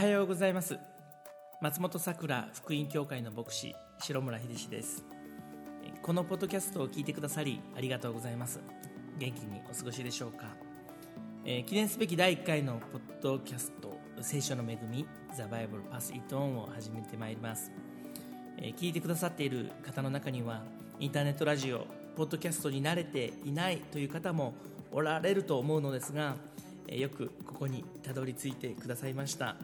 はようございます。松本さくら福音教会の牧師白村秀志です。このポッドキャストを聞いてくださりありがとうございます。元気にお過ごしでしょうか、えー、記念すべき第1回のポッドキャスト聖書の恵み The Bible Pass It On を始めてまいります、えー、聞いてくださっている方の中にはインターネットラジオポッドキャストに慣れていないという方もおられると思うのですがよくここにたどり着いてくださいました、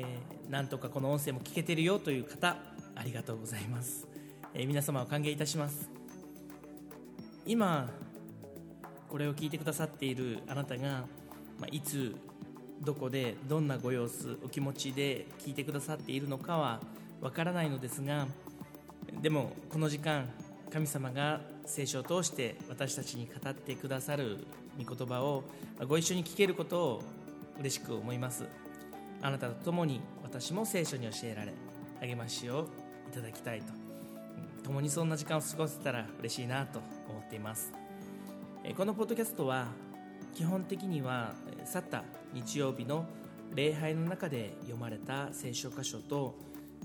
えー、なんとかこの音声も聞けてるよという方ありがとうございます、えー、皆様を歓迎いたします。今これを聞いてくださっているあなたが、まあ、いつどこでどんなご様子お気持ちで聞いてくださっているのかはわからないのですがでもこの時間神様が聖書を通して私たちに語ってくださる御言葉をご一緒に聞けることを嬉しく思います。あなたと共に私も聖書に教えられ励ましをいただきたいと。共にそんな時間を過ごせたら嬉しいなと思っています。このポッドキャストは基本的には去った日曜日の礼拝の中で読まれた聖書箇所と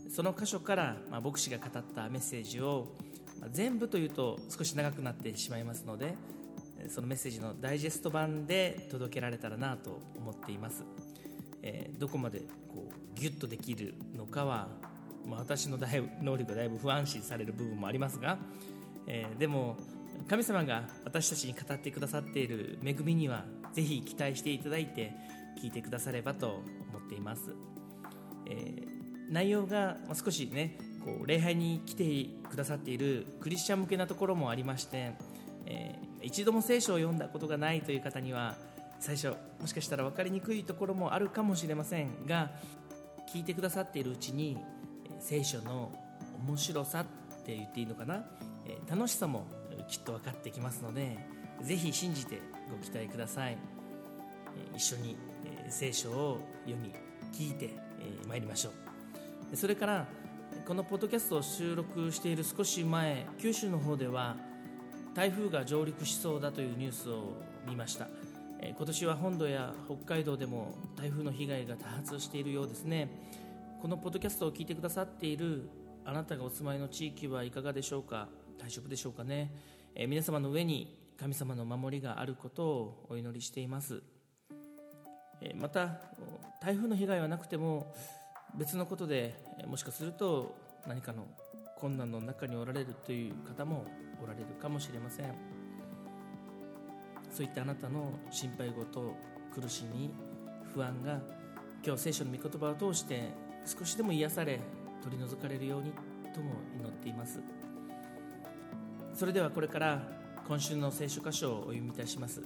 その箇所から牧師が語ったメッセージを全部というと少し長くなってしまいますのでそのメッセージのダイジェスト版で届けられたらなと思っています、えー、どこまでこうギュッとできるのかは、まあ、私のだい能力がだいぶ不安視される部分もありますが、えー、でも神様が私たちに語ってくださっている恵みにはぜひ期待していただいて聞いてくださればと思っています、えー、内容が少しねこう礼拝に来てくださっているクリスチャン向けなところもありまして、えー、一度も聖書を読んだことがないという方には最初もしかしたら分かりにくいところもあるかもしれませんが聞いてくださっているうちに聖書の面白さって言っていいのかな、楽しさもきっと分かってきますのでぜひ信じてご期待ください、一緒に、聖書を読み聞いてまいりましょう。それからこのポッドキャストを収録している少し前九州の方では台風が上陸しそうだというニュースを見ました。今年は本土や北海道でも台風の被害が多発しているようですね。このポッドキャストを聞いてくださっているあなたがお住まいの地域はいかがでしょうか？大丈夫でしょうかね、え皆様の上に神様の守りがあることをお祈りしています。えまた台風の被害はなくても別のことでもしかすると何かの困難の中におられるという方もおられるかもしれません。そういったあなたの心配事苦しみ不安が今日聖書の御言葉を通して少しでも癒され取り除かれるようにとも祈っています。それではこれから今週の聖書箇所をお読みいたします、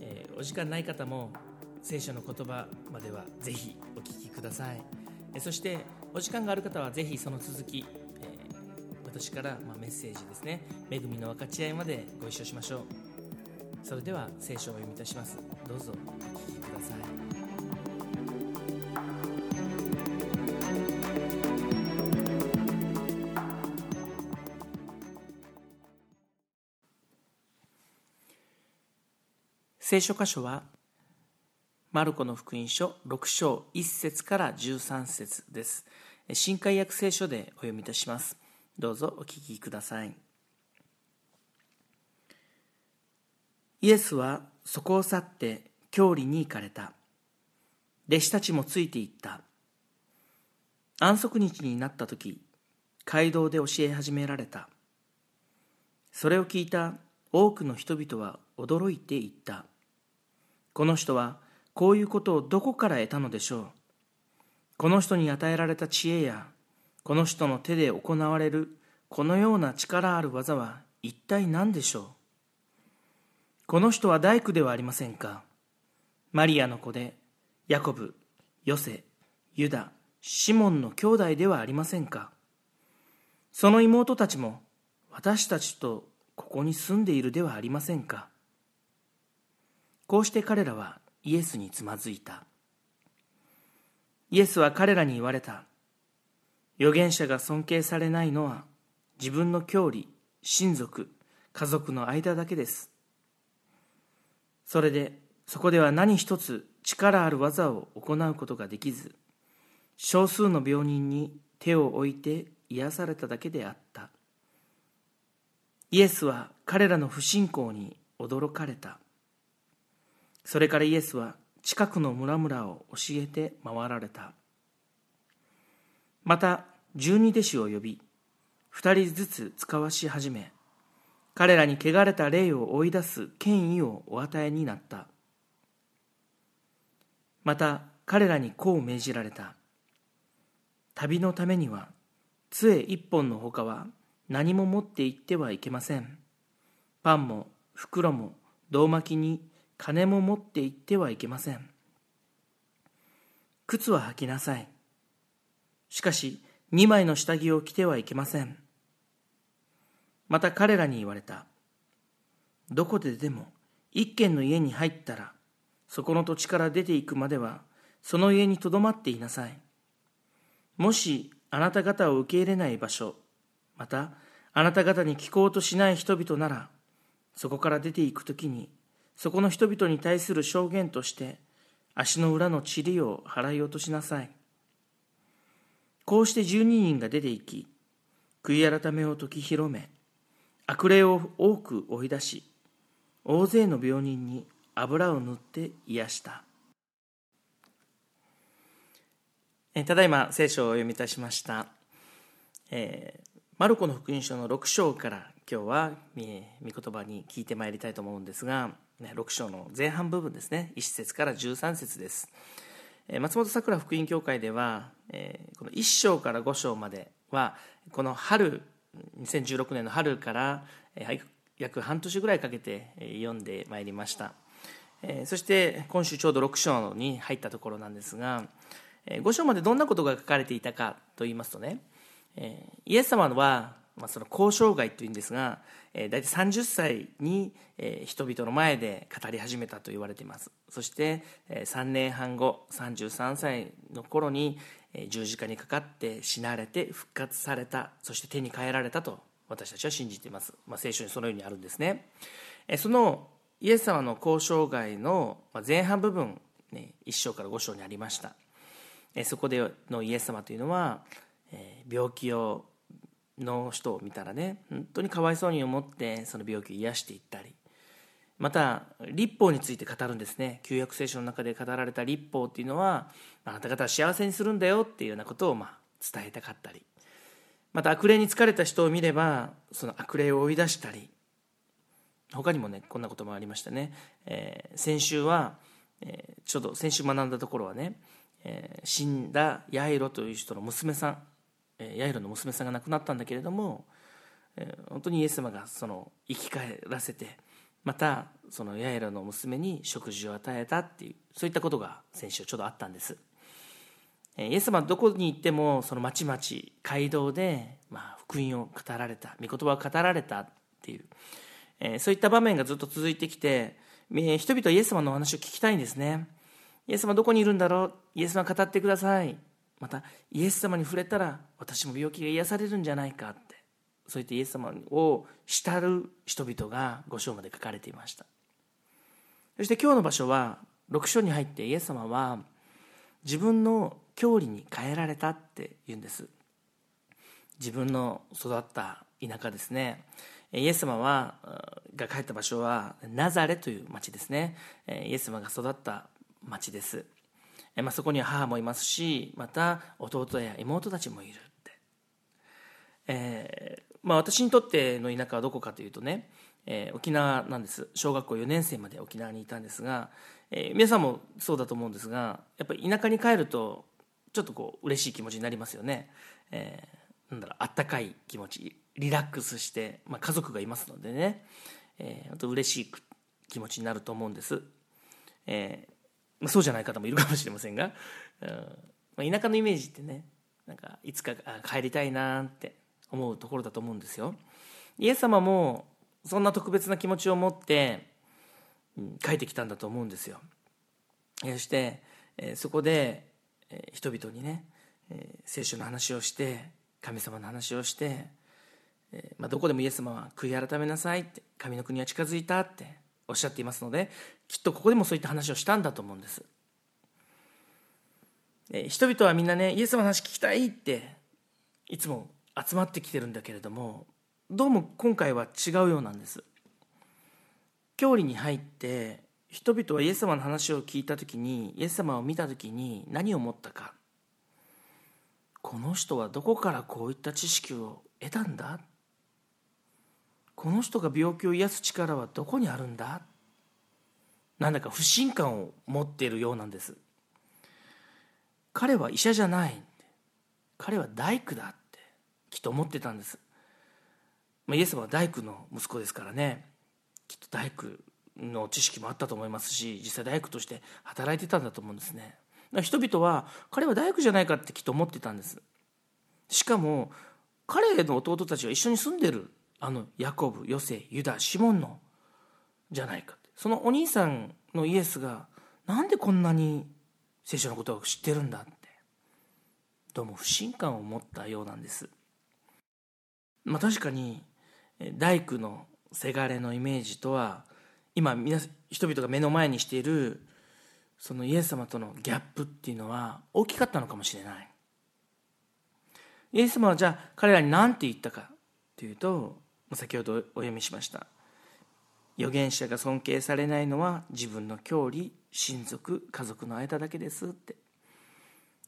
えー、お時間ない方も聖書の言葉まではぜひお聞きください。そしてお時間がある方はぜひその続き、えー私からまメッセージですね。恵みの分かち合いまでご一緒しましょう。それでは聖書をお読みいたしますどうぞお聞きください聖書箇所はマルコの福音書6章1節から13節です。新海訳聖書でお読みいたします。どうぞお聞きください。イエスはそこを去って郷里に行かれた。弟子たちもついて行った。安息日になった時、街道で教え始められた。それを聞いた多くの人々は驚いていった。この人はこういうことをどこから得たのでしょうこの人に与えられた知恵やこの人の手で行われるこのような力ある技は一体何でしょうこの人は大工ではありませんか？マリアの子でヤコブ、ヨセ、ユダ、シモンの兄弟ではありませんか？その妹たちも私たちとここに住んでいるではありませんか？こうして彼らはイエスにつまずいた。イエスは彼らに言われた。預言者が尊敬されないのは自分の郷里、親族、家族の間だけです。それでそこでは何一つ力ある技を行うことができず少数の病人に手を置いて癒されただけであった。イエスは彼らの不信仰に驚かれた。それからイエスは近くの村々を教えて回られた。また十二弟子を呼び二人ずつ使わし始め彼らに汚れた霊を追い出す権威をお与えになった。また彼らにこう命じられた。旅のためには杖一本のほかは何も持って行ってはいけません。パンも袋も胴巻きに金も持って行ってはいけません。靴は履きなさい。しかし二枚の下着を着てはいけません。また彼らに言われた。どこででも一軒の家に入ったらそこの土地から出ていくまではその家にとどまっていなさい。もしあなた方を受け入れない場所またあなた方に聞こうとしない人々ならそこから出ていくときにそこの人々に対する証言として足の裏の塵を払い落としなさい。こうして十二人が出て行き悔い改めを解き広め悪霊を多く追い出し大勢の病人に油を塗って癒した。ただいま聖書を読みいたしました、えー、マルコの福音書の6章から今日は御言葉に聞いてまいりたいと思うんですが6章の前半部分ですね。1節から13節です。松本桜福音教会ではこの1章から5章まではこの春2016年の春から約半年ぐらいかけて読んでまいりました。そして今週ちょうど6章に入ったところなんですが5章までどんなことが書かれていたかと言いますとねイエス様はまあ、その交渉外というんですが、えー、大体30歳に、えー、人々の前で語り始めたと言われています。そして、えー、3年半後33歳の頃に、十字架にかかって死なれて復活されたそして手に変えられたと私たちは信じています、まあ、聖書にそのようにあるんですね、え、そのイエス様の交渉外の前半部分、ね、1章から5章にありました、え、そこでのイエス様というのは、え、病気をの人を見たらね本当にかわいそうに思ってその病気を癒していったりまた立法について語るんですね。旧約聖書の中で語られた立法っていうのはあなた方は幸せにするんだよっていうようなことをま伝えたかったり。また悪霊に疲れた人を見ればその悪霊を追い出したり。他にもねこんなこともありましたね、えー、先週は、えー、ちょうど先週学んだところはね、えー、死んだヤイロという人の娘さんえヤイロの娘さんが亡くなったんだけれどもえ本当にイエス様がその生き返らせてまたそのヤイロの娘に食事を与えたっていうそういったことが先週ちょうどあったんです。イエス様はどこに行ってもその町々街道で、まあ、福音を語られた御言葉を語られたっていう、えそういった場面がずっと続いてきて人々はイエス様のお話を聞きたいんですね。イエス様どこにいるんだろう？イエス様語ってください。またイエス様に触れたら私も病気が癒されるんじゃないかって。そういったイエス様を慕る人々が5章まで書かれていました。そして今日の場所は6章に入ってイエス様は自分の郷里に変えられたって言うんです。自分の育った田舎ですね。イエス様はが帰った場所はナザレという町ですね。イエス様が育った町です。まあ、そこには母もいますしまた弟や妹たちもいるって、えまあ、私にとっての田舎はどこかというとね、えー、沖縄なんです。小学校4年生まで沖縄にいたんですが、えー、皆さんもそうだと思うんですがやっぱり田舎に帰るとちょっとこう嬉しい気持ちになりますよね、えー、なんだろうあったかい気持ちリラックスして、まあ、家族がいますのでね、えー、本当嬉しい気持ちになると思うんです、えまあ、そうじゃない方もいるかもしれませんが、うんまあ、田舎のイメージってねなんかいつか帰りたいなって思うところだと思うんですよ。イエス様もそんな特別な気持ちを持って、うん、帰ってきたんだと思うんですよ。そして、そこで、人々にね、聖書の話をして神様の話をして、まあ、どこでもイエス様は悔い改めなさいって神の国は近づいたっておっしゃっていますのできっとここでもそういった話をしたんだと思うんです。人々はみんなねイエス様の話聞きたいっていつも集まってきてるんだけれどもどうも今回は違うようなんです。教理に入って人々はイエス様の話を聞いた時にイエス様を見た時に何を思ったか。この人はどこからこういった知識を得たんだ。この人が病気を癒す力はどこにあるんだ。なんだか不信感を持っているようなんです。彼は医者じゃない。彼は大工だ。きっと思ってたんです、まあ、イエス様は大工の息子ですからね。きっと大工の知識もあったと思いますし実際大工として働いてたんだと思うんですね。人々は彼は大工じゃないかってきっと思ってたんです。しかも彼の弟たちが一緒に住んでるあのヤコブヨセユダシモンのじゃないかそのお兄さんのイエスがなんでこんなに聖書のことを知ってるんだってどうも不信感を持ったようなんです。まあ確かに大工のせがれのイメージとは今皆人々が目の前にしているそのイエス様とのギャップっていうのは大きかったのかもしれない。イエス様はじゃあ彼らに何て言ったかというと先ほどお読みしました。預言者が尊敬されないのは自分の郷里親族家族の間だけですって。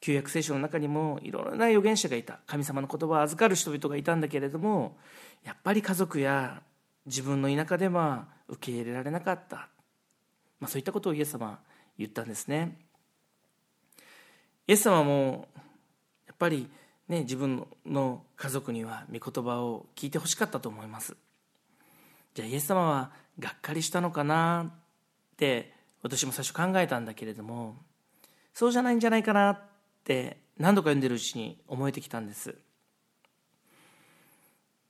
旧約聖書の中にもいろいろな預言者がいた。神様の言葉を預かる人々がいたんだけれどもやっぱり家族や自分の田舎では受け入れられなかった、まあ、そういったことをイエス様は言ったんですね。イエス様もやっぱりね自分の家族には御言葉を聞いてほしかったと思います。じゃあイエス様はがっかりしたのかなって私も最初考えたんだけれどもそうじゃないんじゃないかなって何度か読んでるうちに思えてきたんです。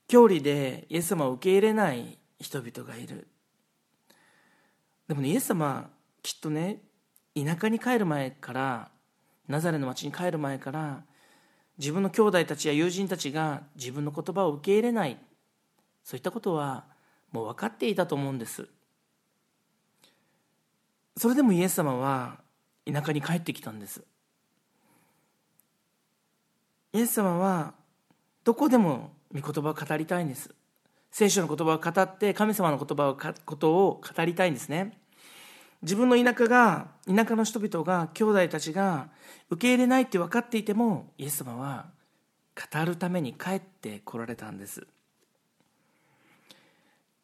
教理でイエス様を受け入れない人々がいる。でもねイエス様きっとね田舎に帰る前からナザレの町に帰る前から自分の兄弟たちや友人たちが自分の言葉を受け入れない。そういったことはもう分かっていたと思うんです。それでもイエス様は田舎に帰ってきたんです。イエス様はどこでも御言葉を語りたいんです。聖書の言葉を語って神様の言葉をことを語りたいんですね。自分の田舎が田舎の人々が兄弟たちが受け入れないって分かっていてもイエス様は語るために帰ってこられたんです。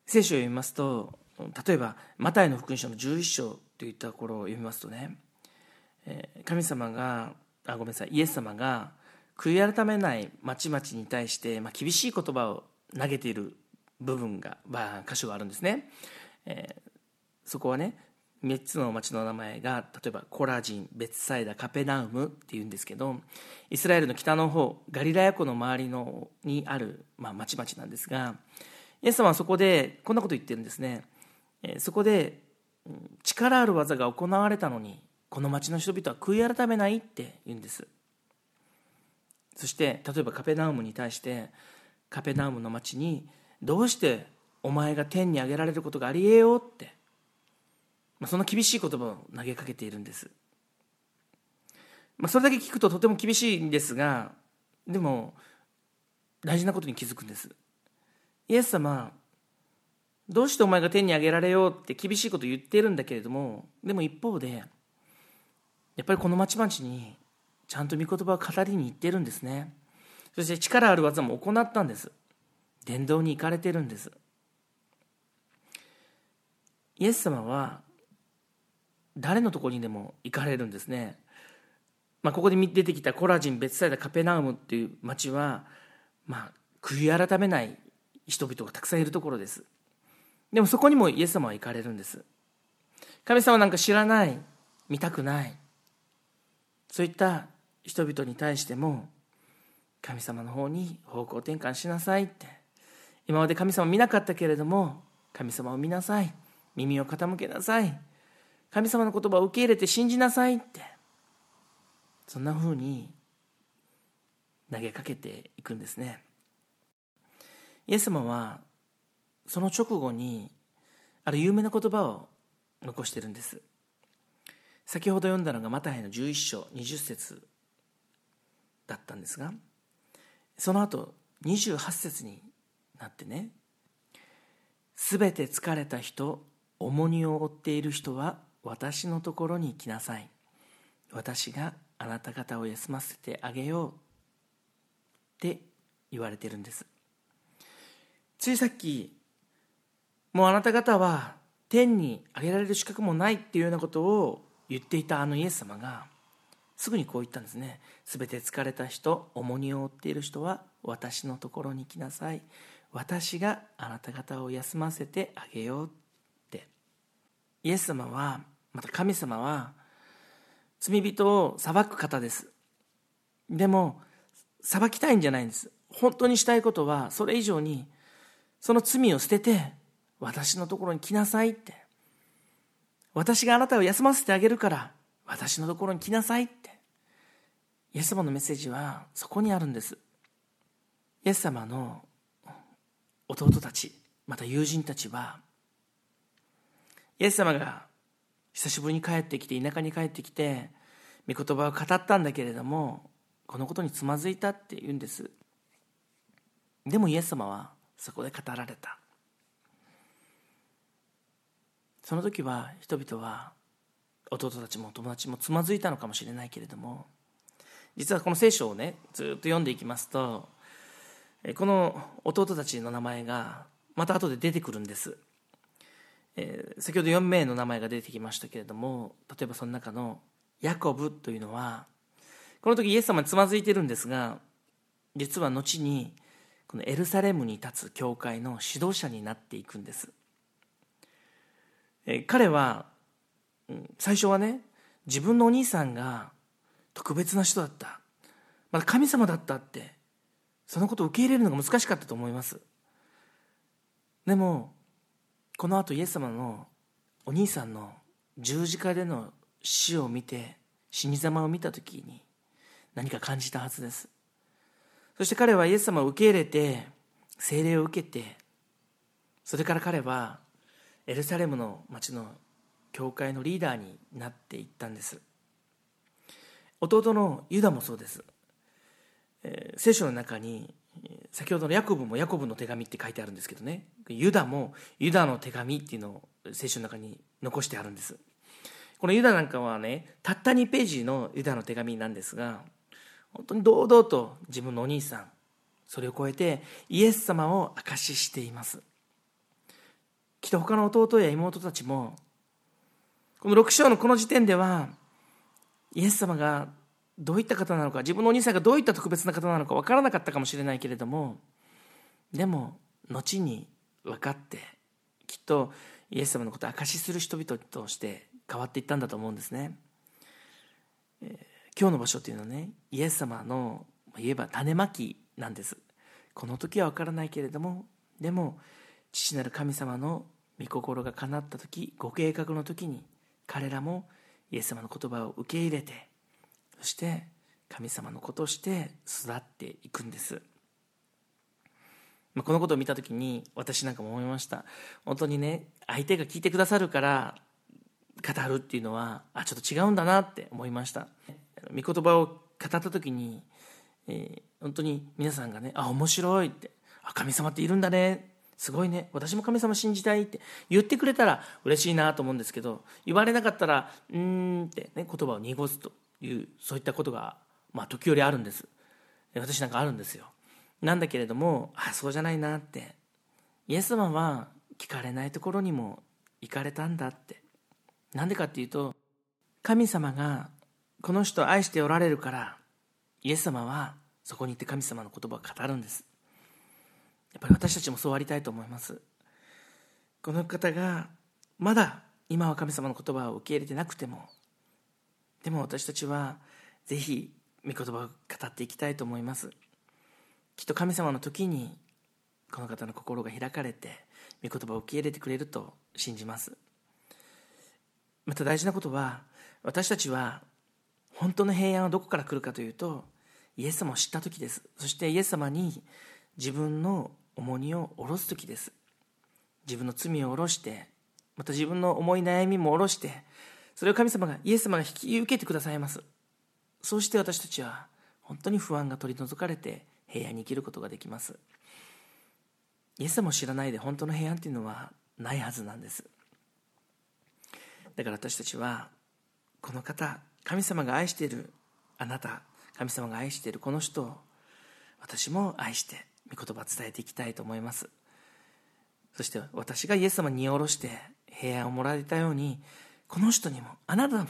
聖書を読みますと例えばマタイの福音書の11章といったところを読みますとね。神様があごめんなさいイエス様が悔い改めない町々に対して、まあ、厳しい言葉を投げている部分が、まあ、箇所があるんですね、えー、そこはね3つの町の名前が例えばコラジンベツサイダカペナウムっていうんですけどイスラエルの北の方ガリラヤ湖の周りのにある、まあ、町々なんですがイエス様はそこでこんなこと言ってるんですね。そこで力ある技が行われたのにこの町の人々は悔い改めないって言うんです。そして例えばカペナウムに対してカペナウムの町にどうしてお前が天に上げられることがありえようって、まあ、そんな厳しい言葉を投げかけているんです、まあ、それだけ聞くととても厳しいんですがでも大事なことに気づくんです。イエス様どうしてお前が天に上げられようって厳しいこと言ってるんだけれどもでも一方でやっぱりこの町々にちゃんと御言葉を語りに行ってるんですね。そして力ある技も行ったんです。伝道に行かれてるんです。イエス様は誰のところにでも行かれるんですね、まあ、ここで出てきたコラジン別サイダカペナウムっていう町は、まあ、悔い改めない人々がたくさんいるところです。でもそこにもイエス様は行かれるんです。神様なんか知らない見たくない。そういった人々に対しても神様の方に方向転換しなさいって。今まで神様見なかったけれども神様を見なさい。耳を傾けなさい。神様の言葉を受け入れて信じなさいって。そんなふうに投げかけていくんですね。イエス様はその直後にある有名な言葉を残してるんです。先ほど読んだのがマタイの11章20節。だったんですがその後28節になってね「すべて疲れた人重荷を負っている人は私のところに来なさい。私があなた方を休ませてあげよう」って言われてるんです。ついさっきもうあなた方は天に上げられる資格もないっていうようなことを言っていたあのイエス様がすぐにこう言ったんですね。すべて疲れた人重荷を負っている人は私のところに来なさい。私があなた方を休ませてあげようって。イエス様はまた神様は罪人を裁く方です。でも裁きたいんじゃないんです。本当にしたいことはそれ以上にその罪を捨てて私のところに来なさいって。私があなたを休ませてあげるから私のところに来なさいって。イエス様のメッセージはそこにあるんです。イエス様の弟たちまた友人たちはイエス様が久しぶりに帰ってきて田舎に帰ってきて御言葉を語ったんだけれどもこのことにつまずいたって言うんです。でもイエス様はそこで語られた。その時は人々は弟たちも友達もつまずいたのかもしれないけれども実はこの聖書をねずっと読んでいきますとこの弟たちの名前がまた後で出てくるんです、えー、先ほど4名の名前が出てきましたけれども例えばその中のヤコブというのはこの時イエス様につまずいてるんですが実は後にこのエルサレムに立つ教会の指導者になっていくんです、えー、彼は最初はね自分のお兄さんが特別な人だった。まだ神様だったって。そのことを受け入れるのが難しかったと思います。でもこのあとイエス様のお兄さんの十字架での死を見て死に様を見た時に何か感じたはずです。そして彼はイエス様を受け入れて聖霊を受けてそれから彼はエルサレムの町の教会のリーダーになっていったんです。弟のユダもそうです、えー、聖書の中に先ほどのヤコブもヤコブの手紙って書いてあるんですけどね。ユダもユダの手紙っていうのを聖書の中に残してあるんです。このユダなんかはねたった2ページのユダの手紙なんですが本当に堂々と自分のお兄さんそれを超えてイエス様を証ししています。きっと他の弟や妹たちもこの6章のこの時点ではイエス様がどういった方なのか自分のお兄さんがどういった特別な方なのか分からなかったかもしれないけれどもでも後に分かってきっとイエス様のことを証しする人々として変わっていったんだと思うんですね、えー、今日の場所っていうのはねイエス様の言えば種まきなんです。この時は分からないけれどもでも父なる神様の御心が叶った時ご計画の時に彼らもイエス様の言葉を受け入れてそして神様の子として育っていくんです。まこのことを見た時に私なんかも思いました。本当にね相手が聞いてくださるから語るっていうのはあちょっと違うんだなって思いました。御言葉を語った時に、えー、本当に皆さんがねあ面白いってあ神様っているんだねすごいね私も神様信じたいって言ってくれたら嬉しいなと思うんですけど言われなかったらうーんってね言葉を濁すというそういったことがまあ時折あるんです。私なんかあるんですよ。なんだけれどもあそうじゃないなって。イエス様は聞かれないところにも行かれたんだって。なんでかっていうと神様がこの人を愛しておられるからイエス様はそこに行って神様の言葉を語るんです。やっぱり私たちもそうありたいと思います。この方がまだ今は神様の言葉を受け入れてなくてもでも私たちはぜひ御言葉を語っていきたいと思います。きっと神様の時にこの方の心が開かれて御言葉を受け入れてくれると信じます。また大事なことは私たちは本当の平安はどこから来るかというとイエス様を知った時です。そしてイエス様に自分の重荷を下ろす時です。自分の罪を下ろしてまた自分の重い悩みも下ろしてそれを神様がイエス様が引き受けてくださいます。そうして私たちは本当に不安が取り除かれて平安に生きることができます。イエス様を知らないで本当の平安っていうのはないはずなんです。だから私たちはこの方神様が愛しているあなた神様が愛しているこの人を私も愛して御言葉伝えていきたいと思います。そして私がイエス様に下ろして平安をもらえたようにこの人にもあなたも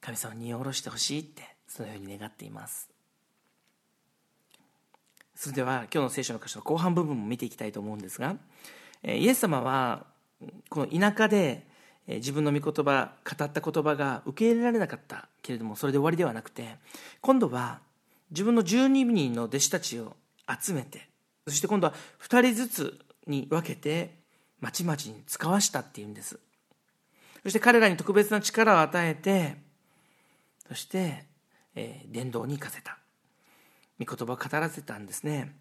神様に下ろしてほしいってそのように願っています。それでは今日の聖書の箇所の後半部分も見ていきたいと思うんですがイエス様はこの田舎で自分の御言葉語った言葉が受け入れられなかったけれどもそれで終わりではなくて今度は自分の12人の弟子たちを集めて。そして今度は2人ずつに分けてまちまちに使わしたっていうんです。そして彼らに特別な力を与えてそして、えー、伝道に行かせた。御言葉を語らせたんですね。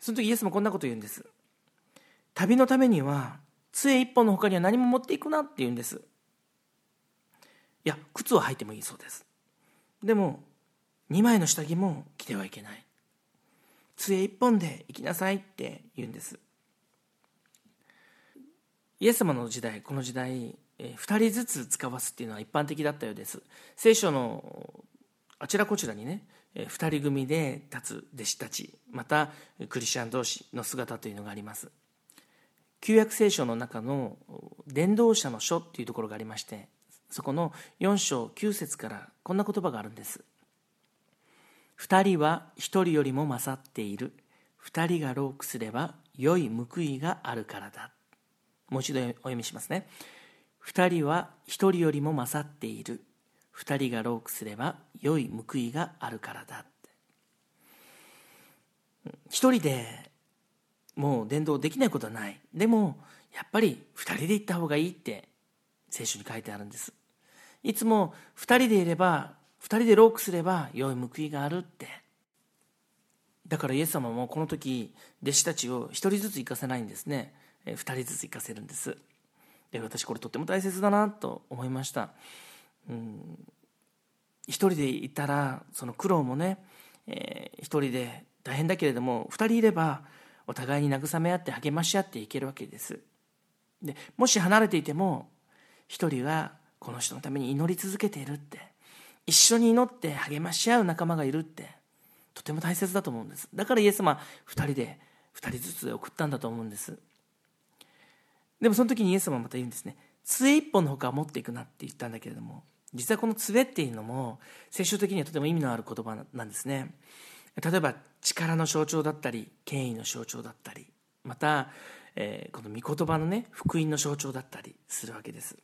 その時イエスもこんなこと言うんです。旅のためには杖一本の他には何も持っていくなって言うんです。いや靴を履いてもいいそうです。でも2枚の下着も着てはいけない。杖一本で行きなさいって言うんです。イエス様の時代この時代2人ずつ使わすっていうのは一般的だったようです。聖書のあちらこちらにね2人組で立つ弟子たちまたクリスチャン同士の姿というのがあります。旧約聖書の中の伝道者の書っていうところがありましてそこの4章9節からこんな言葉があるんです。2人は1人よりも勝っている。2人がロークすれば良い報いがあるからだ。もう一度お読みしますね。2人は1人よりも勝っている。2人がロークすれば良い報いがあるからだ。一人でもう伝道できないことはない。でもやっぱり2人で行った方がいいって聖書に書いてあるんです。いつも2人でいれば2人でロークすれば良い報いがあるって。だからイエス様もこの時弟子たちを1人ずつ行かせないんですね。2人ずつ行かせるんです。で私これとっても大切だなと思いました。うん。1人でいたらその苦労もね、えー、1人で大変だけれども2人いればお互いに慰め合って励まし合っていけるわけです。でもし離れていても一人がこの人のために祈り続けているって。一緒に祈って励まし合う仲間がいるってとても大切だと思うんです。だからイエス様2人で2人ずつ送ったんだと思うんです。でもその時にイエス様はまた言うんですね。杖一本のほか持っていくなって言ったんだけれども実はこの杖っていうのも聖書的にはとても意味のある言葉なんですね。例えば力の象徴だったり権威の象徴だったりまた、えー、この御言葉のね福音の象徴だったりするわけです。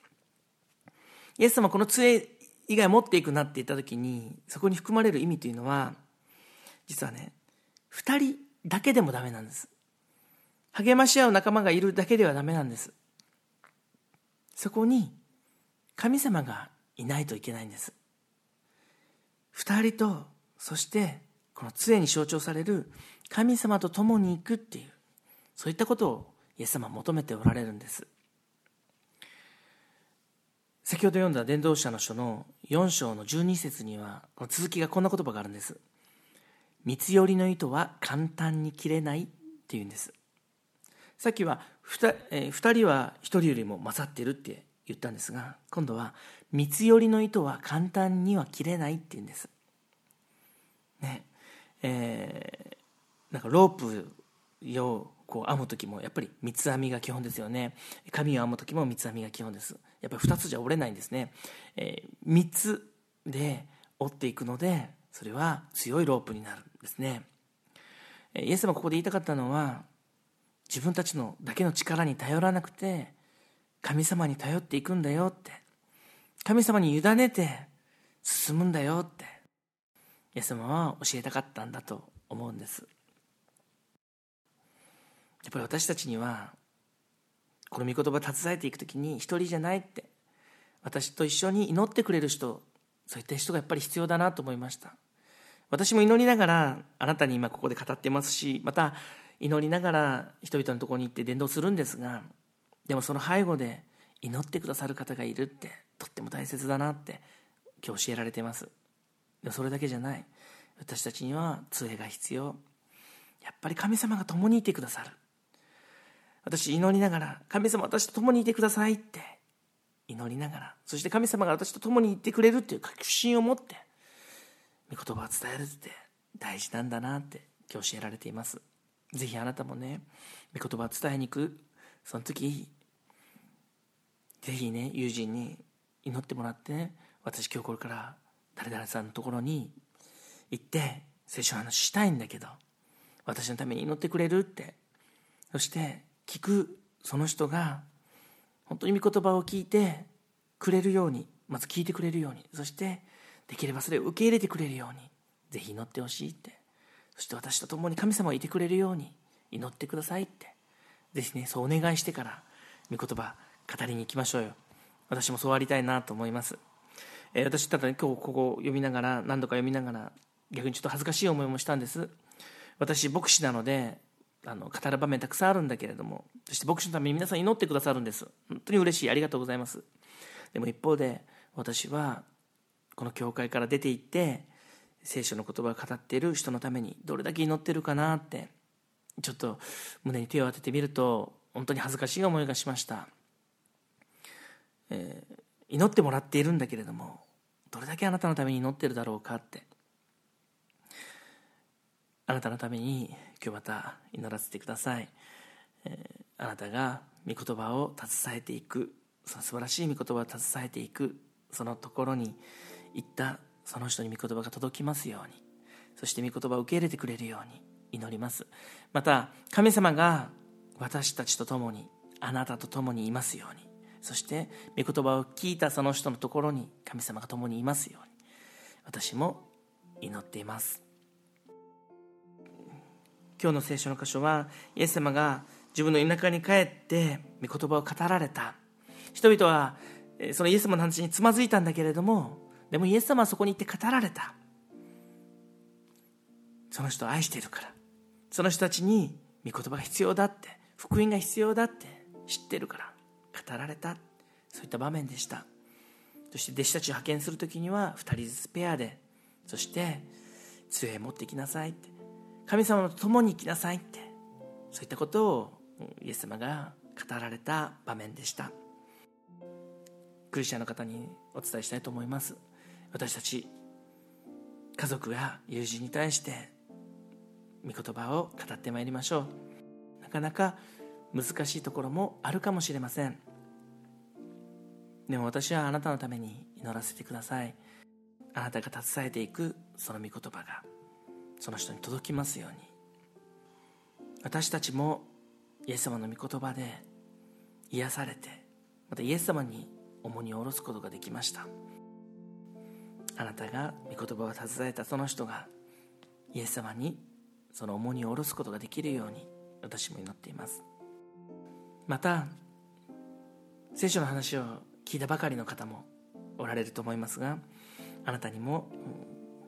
イエス様この杖以外持っていくなって言った時にそこに含まれる意味というのは実はね2人だけでもダメなんです。励まし合う仲間がいるだけではダメなんです。そこに神様がいないといけないんです。2人とそしてこの杖に象徴される神様と共に行くっていうそういったことをイエス様は求めておられるんです。先ほど読んだ伝道者の書の4章の12節には続きがこんな言葉があるんです。三つ寄りの糸は簡単に切れないっていうんです。さっきは 2,、え、2人は1人よりも勝ってるって言ったんですが今度は三つ寄りの糸は簡単には切れないっていうんです。ね。えー、なんかロープをこう編む時もやっぱり三つ編みが基本ですよね。紙を編む時も三つ編みが基本です。やっぱり2つじゃ折れないんですね、えー、3つで折っていくのでそれは強いロープになるんですね。イエス様ここで言いたかったのは自分たちのだけの力に頼らなくて神様に頼っていくんだよって。神様に委ねて進むんだよって。イエス様は教えたかったんだと思うんです。やっぱり私たちにはこの御言葉を携えていく時に一人じゃないって私と一緒に祈ってくれる人そういった人がやっぱり必要だなと思いました。私も祈りながらあなたに今ここで語ってますしまた祈りながら人々のところに行って伝道するんですがでもその背後で祈ってくださる方がいるってとっても大切だなって今日教えられてます。でもそれだけじゃない。私たちには杖が必要。やっぱり神様が共にいてくださる。私祈りながら神様私と共にいてくださいって祈りながらそして神様が私と共にいてくれるっていう確信を持って御言葉を伝えるって大事なんだなって今日教えられています。ぜひあなたもね御言葉を伝えに行く。その時ぜひね友人に祈ってもらって、ね、私今日これから誰々さんのところに行って聖書の話したいんだけど私のために祈ってくれるって。そして聞くその人が本当に御言葉を聞いてくれるようにまず聞いてくれるようにそしてできればそれを受け入れてくれるようにぜひ祈ってほしいってそして私と共に神様がいてくれるように祈ってくださいってぜひねそうお願いしてから御言葉語りに行きましょうよ。私もそうありたいなと思います、えー、私ただ、ね、今日ここ読みながら何度か読みながら逆にちょっと恥ずかしい思いもしたんです。私牧師なのであの語る場面たくさんあるんだけれどもそして牧師のために皆さん祈ってくださるんです。本当に嬉しい。ありがとうございます。でも一方で私はこの教会から出て行って聖書の言葉を語っている人のためにどれだけ祈ってるかなってちょっと胸に手を当ててみると本当に恥ずかしい思いがしました、えー、祈ってもらっているんだけれどもどれだけあなたのために祈ってるだろうかって。あなたのために今日また祈らせてください、えー、あなたが御言葉を携えていくその素晴らしい御言葉を携えていくそのところに行ったその人に御言葉が届きますようにそして御言葉を受け入れてくれるように祈ります。また神様が私たちと共にあなたと共にいますようにそして御言葉を聞いたその人のところに神様が共にいますように私も祈っています。今日の聖書の箇所はイエス様が自分の田舎に帰って御言葉を語られた。人々はそのイエス様の話につまずいたんだけれどもでもイエス様はそこに行って語られた。その人を愛しているから。その人たちに御言葉が必要だって。福音が必要だって。知ってるから。語られた。そういった場面でした。そして弟子たちを派遣する時には2人ずつペアで。そして杖持ってきなさいって。神様と共に生きなさいってそういったことをイエス様が語られた場面でした。クリスチャンの方にお伝えしたいと思います。私たち家族や友人に対して御言葉を語ってまいりましょう。なかなか難しいところもあるかもしれません。でも私はあなたのために祈らせてください。あなたが携えていくその御言葉が。その人に届きますように。私たちもイエス様の御言葉で癒されてまたイエス様に重荷を下ろすことができました。あなたが御言葉を携えたその人がイエス様にその重荷を下ろすことができるように私も祈っています。また聖書の話を聞いたばかりの方もおられると思いますがあなたにも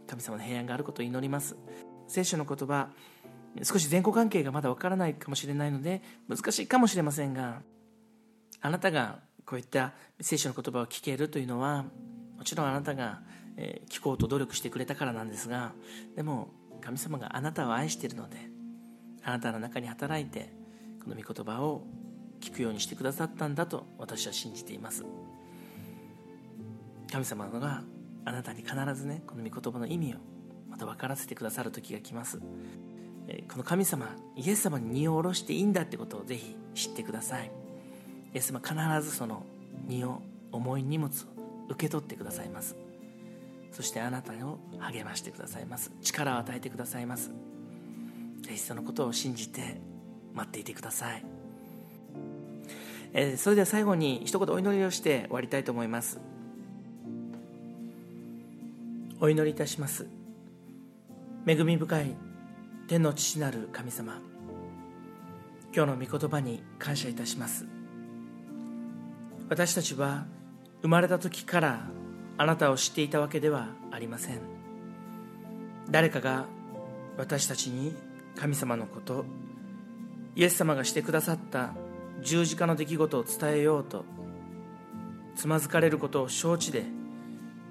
神様の平安があることを祈ります。聖書の言葉少し前後関係がまだわからないかもしれないので難しいかもしれませんがあなたがこういった聖書の言葉を聞けるというのはもちろんあなたが聞こうと努力してくれたからなんですがでも神様があなたを愛しているのであなたの中に働いてこの御言葉を聞くようにしてくださったんだと私は信じています。神様があなたに必ずねこの御言葉の意味をまた分からせてくださる時が来ます。この神様イエス様に荷を下ろしていいんだってことをぜひ知ってください。イエス様必ずその荷を重い荷物を受け取ってくださいます。そしてあなたを励ましてくださいます。力を与えてくださいます。ぜひそのことを信じて待っていてください、えー、それでは最後に一言お祈りをして終わりたいと思います。お祈りいたします。恵み深い天の父なる神様。今日の御言葉に感謝いたします。私たちは生まれた時からあなたを知っていたわけではありません。誰かが私たちに神様のことイエス様がしてくださった十字架の出来事を伝えようとつまずかれることを承知で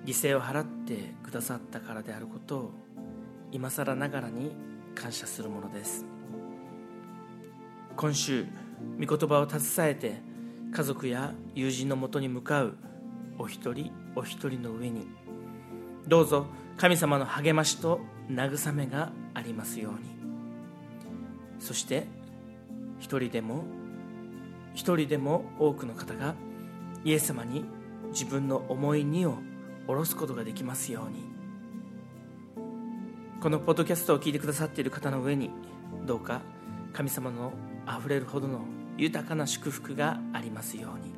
犠牲を払ってくださったからであることを今更ながらに感謝するものです。今週御言葉を携えて家族や友人のもとに向かうお一人お一人の上にどうぞ神様の励ましと慰めがありますように。そして一人でも一人でも多くの方がイエス様に自分の重い荷を下ろすことができますように。このポッドキャストを聞いてくださっている方の上にどうか神様のあふれるほどの豊かな祝福がありますように。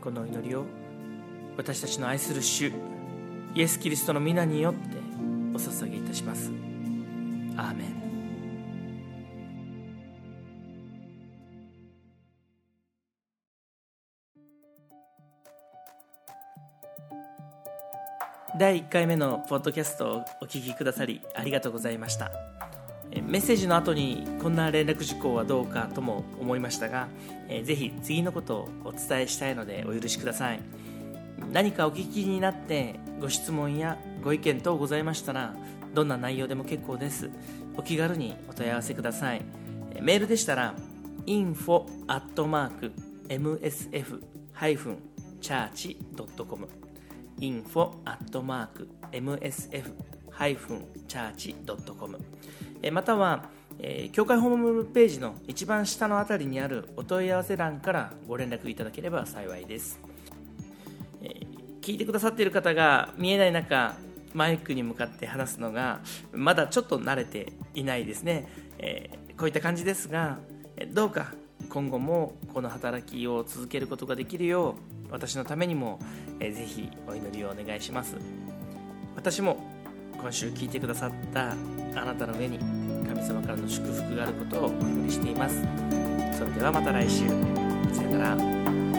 この祈りを私たちの愛する主イエス・キリストの皆によってお捧げいたします。アーメン。第1回目のポッドキャストをお聞きくださりありがとうございました。メッセージの後にこんな連絡事項はどうかとも思いましたがぜひ次のことをお伝えしたいのでお許しください。何かお聞きになってご質問やご意見等ございましたらどんな内容でも結構です。お気軽にお問い合わせください。メールでしたら info.msf-church.com info.msf-church.com または、え、教会ホームページの一番下のあたりにあるお問い合わせ欄からご連絡いただければ幸いです、え、聞いてくださっている方が見えない中マイクに向かって話すのがまだちょっと慣れていないですね、え、こういった感じですがどうか今後もこの働きを続けることができるよう私のためにも、えー、ぜひお祈りをお願いします。私も今週聞いてくださったあなたの上に神様からの祝福があることをお祈りしています。それではまた来週。さよなら。